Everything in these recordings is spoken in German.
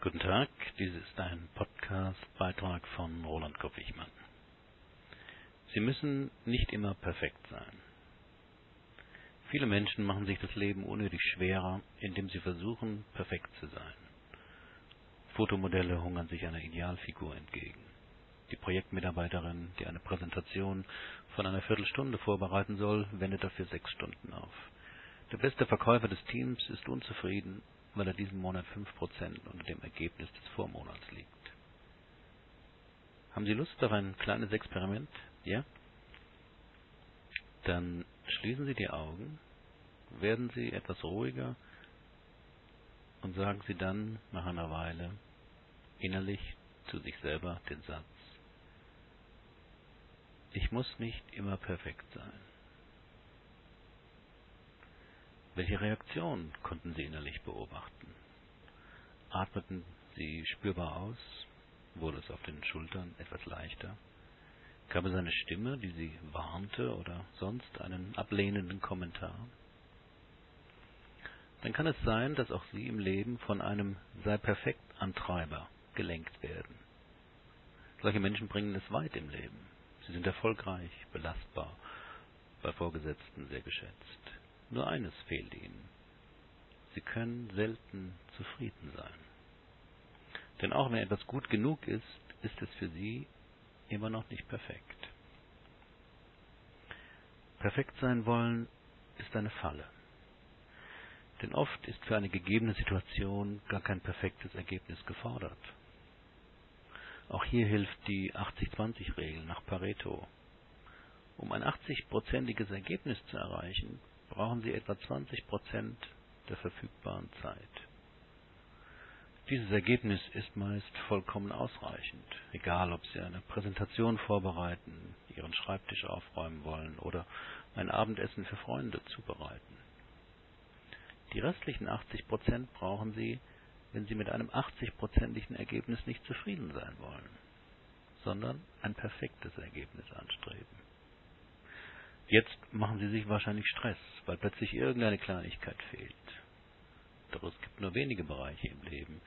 Guten Tag, dies ist ein Podcast-Beitrag von Roland Kopp-Wichmann. Sie müssen nicht immer perfekt sein. Viele Menschen machen sich das Leben unnötig schwerer, indem sie versuchen, perfekt zu sein. Fotomodelle hungern sich einer Idealfigur entgegen. Die Projektmitarbeiterin, die eine Präsentation von einer Viertelstunde vorbereiten soll, wendet dafür sechs Stunden auf. Der beste Verkäufer des Teams ist unzufrieden, weil er diesen Monat 5% unter dem Ergebnis des Vormonats liegt. Haben Sie Lust auf ein kleines Experiment? Ja? Dann schließen Sie die Augen, werden Sie etwas ruhiger und sagen Sie dann nach einer Weile innerlich zu sich selber den Satz, ich muss nicht immer perfekt sein. Welche Reaktion konnten Sie innerlich beobachten? Atmeten Sie spürbar aus? Wurde es auf den Schultern etwas leichter? Gab es eine Stimme, die Sie warnte oder sonst einen ablehnenden Kommentar? Dann kann es sein, dass auch Sie im Leben von einem Sei perfekt Antreiber gelenkt werden. Solche Menschen bringen es weit im Leben. Sie sind erfolgreich, belastbar, bei Vorgesetzten sehr geschätzt. Nur eines fehlt ihnen. Sie können selten zufrieden sein. Denn auch wenn etwas gut genug ist, ist es für sie immer noch nicht perfekt. Perfekt sein wollen ist eine Falle. Denn oft ist für eine gegebene Situation gar kein perfektes Ergebnis gefordert. Auch hier hilft die 80-20-Regel nach Pareto. Um ein 80-prozentiges Ergebnis zu erreichen, brauchen Sie etwa 20 Prozent der verfügbaren Zeit. Dieses Ergebnis ist meist vollkommen ausreichend, egal ob Sie eine Präsentation vorbereiten, Ihren Schreibtisch aufräumen wollen oder ein Abendessen für Freunde zubereiten. Die restlichen 80 Prozent brauchen Sie, wenn Sie mit einem 80-prozentigen Ergebnis nicht zufrieden sein wollen, sondern ein perfektes Ergebnis anstreben. Jetzt machen Sie sich wahrscheinlich Stress, weil plötzlich irgendeine Kleinigkeit fehlt. Doch es gibt nur wenige Bereiche im Leben,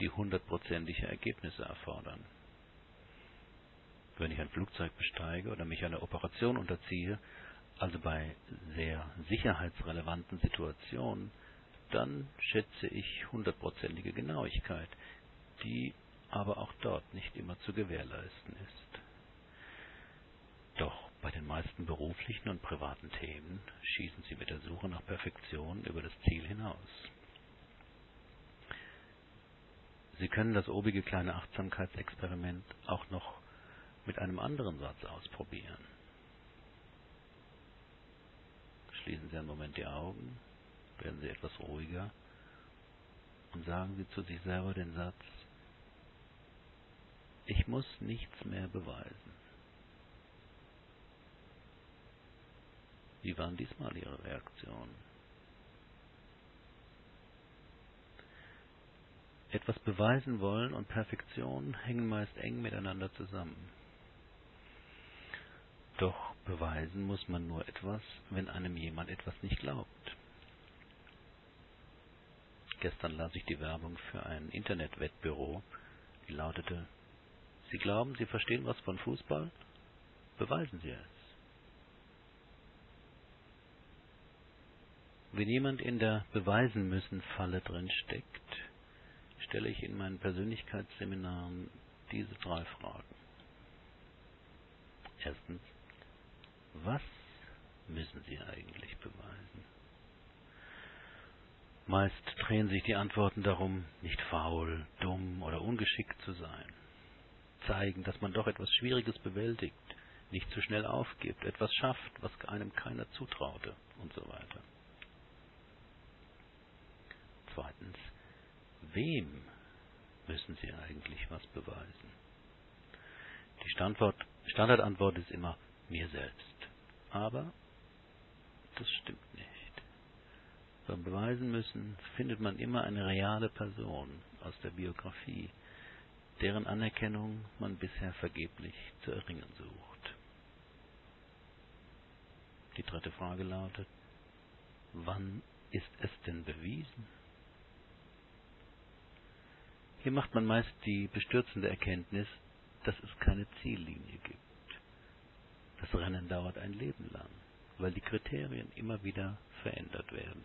die hundertprozentige Ergebnisse erfordern. Wenn ich ein Flugzeug besteige oder mich einer Operation unterziehe, also bei sehr sicherheitsrelevanten Situationen, dann schätze ich hundertprozentige Genauigkeit, die aber auch dort nicht immer zu gewährleisten ist. Doch bei den meisten beruflichen und privaten Themen schießen sie mit der Suche nach Perfektion über das Ziel hinaus. Sie können das obige kleine Achtsamkeitsexperiment auch noch mit einem anderen Satz ausprobieren. Schließen Sie einen Moment die Augen, werden Sie etwas ruhiger und sagen Sie zu sich selber den Satz, ich muss nichts mehr beweisen. Wie waren diesmal Ihre Reaktionen? Etwas beweisen wollen und Perfektion hängen meist eng miteinander zusammen. Doch beweisen muss man nur etwas, wenn einem jemand etwas nicht glaubt. Gestern las ich die Werbung für ein Internetwettbüro, die lautete Sie glauben, Sie verstehen was von Fußball? Beweisen Sie es. Wenn jemand in der Beweisen müssen Falle drin steckt, stelle ich in meinen Persönlichkeitsseminaren diese drei Fragen. Erstens, was müssen Sie eigentlich beweisen? Meist drehen sich die Antworten darum, nicht faul, dumm oder ungeschickt zu sein. Zeigen, dass man doch etwas Schwieriges bewältigt, nicht zu schnell aufgibt, etwas schafft, was einem keiner zutraute und so weiter. Wem müssen Sie eigentlich was beweisen? Die Standort, Standardantwort ist immer mir selbst. Aber das stimmt nicht. Beim Beweisen müssen findet man immer eine reale Person aus der Biografie, deren Anerkennung man bisher vergeblich zu erringen sucht. Die dritte Frage lautet, wann ist es denn bewiesen? Hier macht man meist die bestürzende Erkenntnis, dass es keine Ziellinie gibt. Das Rennen dauert ein Leben lang, weil die Kriterien immer wieder verändert werden.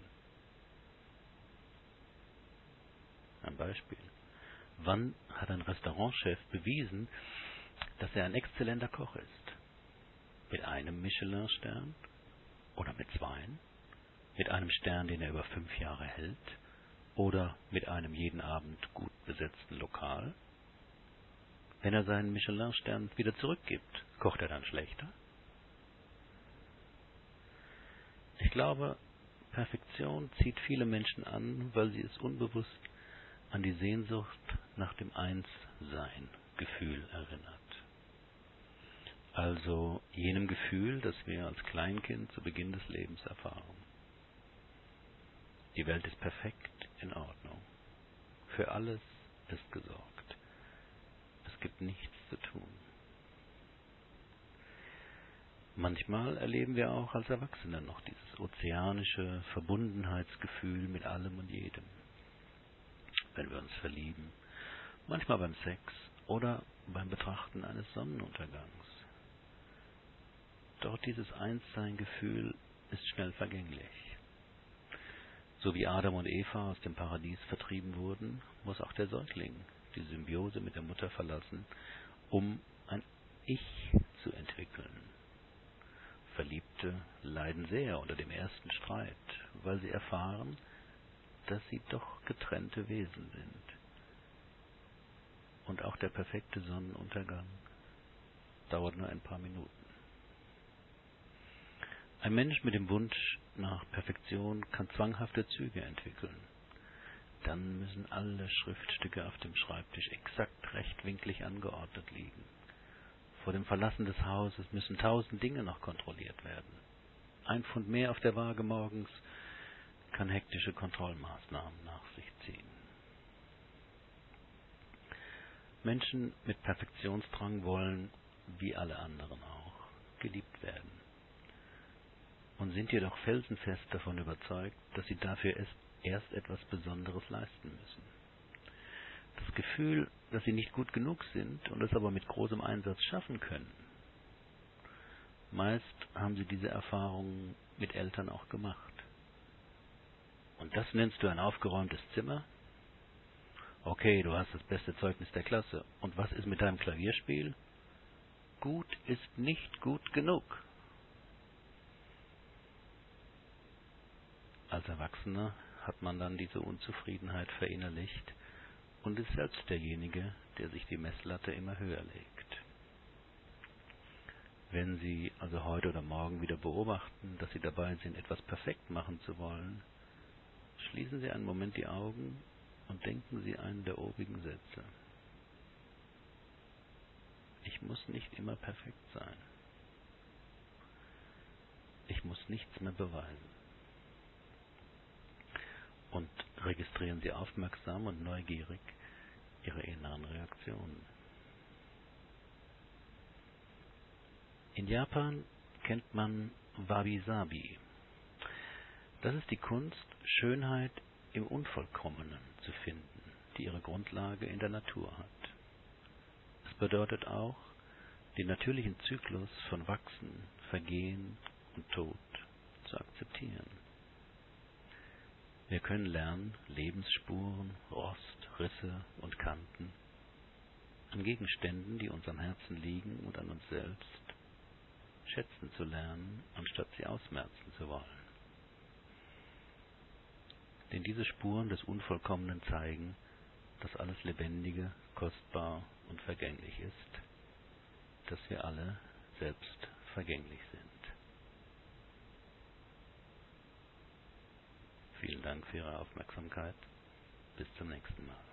Ein Beispiel. Wann hat ein Restaurantchef bewiesen, dass er ein exzellenter Koch ist? Mit einem Michelin-Stern? Oder mit zweien? Mit einem Stern, den er über fünf Jahre hält? Oder mit einem jeden Abend gut besetzten Lokal? Wenn er seinen Michelin-Stern wieder zurückgibt, kocht er dann schlechter? Ich glaube, Perfektion zieht viele Menschen an, weil sie es unbewusst an die Sehnsucht nach dem Einssein-Gefühl erinnert. Also jenem Gefühl, das wir als Kleinkind zu Beginn des Lebens erfahren. Die Welt ist perfekt in Ordnung. Für alles ist gesorgt. Es gibt nichts zu tun. Manchmal erleben wir auch als Erwachsene noch dieses ozeanische Verbundenheitsgefühl mit allem und jedem wenn wir uns verlieben, manchmal beim Sex oder beim Betrachten eines Sonnenuntergangs. Doch dieses Einssein-Gefühl ist schnell vergänglich. So wie Adam und Eva aus dem Paradies vertrieben wurden, muss auch der Säugling die Symbiose mit der Mutter verlassen, um ein Ich zu entwickeln. Verliebte leiden sehr unter dem ersten Streit, weil sie erfahren, dass sie doch getrennte Wesen sind. Und auch der perfekte Sonnenuntergang dauert nur ein paar Minuten. Ein Mensch mit dem Wunsch nach Perfektion kann zwanghafte Züge entwickeln. Dann müssen alle Schriftstücke auf dem Schreibtisch exakt rechtwinklig angeordnet liegen. Vor dem Verlassen des Hauses müssen tausend Dinge noch kontrolliert werden. Ein Pfund mehr auf der Waage morgens kann hektische Kontrollmaßnahmen nach sich ziehen. Menschen mit Perfektionsdrang wollen, wie alle anderen auch, geliebt werden und sind jedoch felsenfest davon überzeugt, dass sie dafür erst etwas Besonderes leisten müssen. Das Gefühl, dass sie nicht gut genug sind und es aber mit großem Einsatz schaffen können. Meist haben sie diese Erfahrungen mit Eltern auch gemacht. Und das nennst du ein aufgeräumtes Zimmer? Okay, du hast das beste Zeugnis der Klasse. Und was ist mit deinem Klavierspiel? Gut ist nicht gut genug. Als Erwachsener hat man dann diese Unzufriedenheit verinnerlicht und ist selbst derjenige, der sich die Messlatte immer höher legt. Wenn Sie also heute oder morgen wieder beobachten, dass Sie dabei sind, etwas perfekt machen zu wollen, Schließen Sie einen Moment die Augen und denken Sie einen der obigen Sätze. Ich muss nicht immer perfekt sein. Ich muss nichts mehr beweisen. Und registrieren Sie aufmerksam und neugierig Ihre inneren Reaktionen. In Japan kennt man Wabi-Sabi, das ist die Kunst, Schönheit im Unvollkommenen zu finden, die ihre Grundlage in der Natur hat. Es bedeutet auch, den natürlichen Zyklus von Wachsen, Vergehen und Tod zu akzeptieren. Wir können lernen, Lebensspuren, Rost, Risse und Kanten an Gegenständen, die uns am Herzen liegen und an uns selbst, schätzen zu lernen, anstatt sie ausmerzen zu wollen denn diese Spuren des Unvollkommenen zeigen, dass alles Lebendige, kostbar und vergänglich ist, dass wir alle selbst vergänglich sind. Vielen Dank für Ihre Aufmerksamkeit. Bis zum nächsten Mal.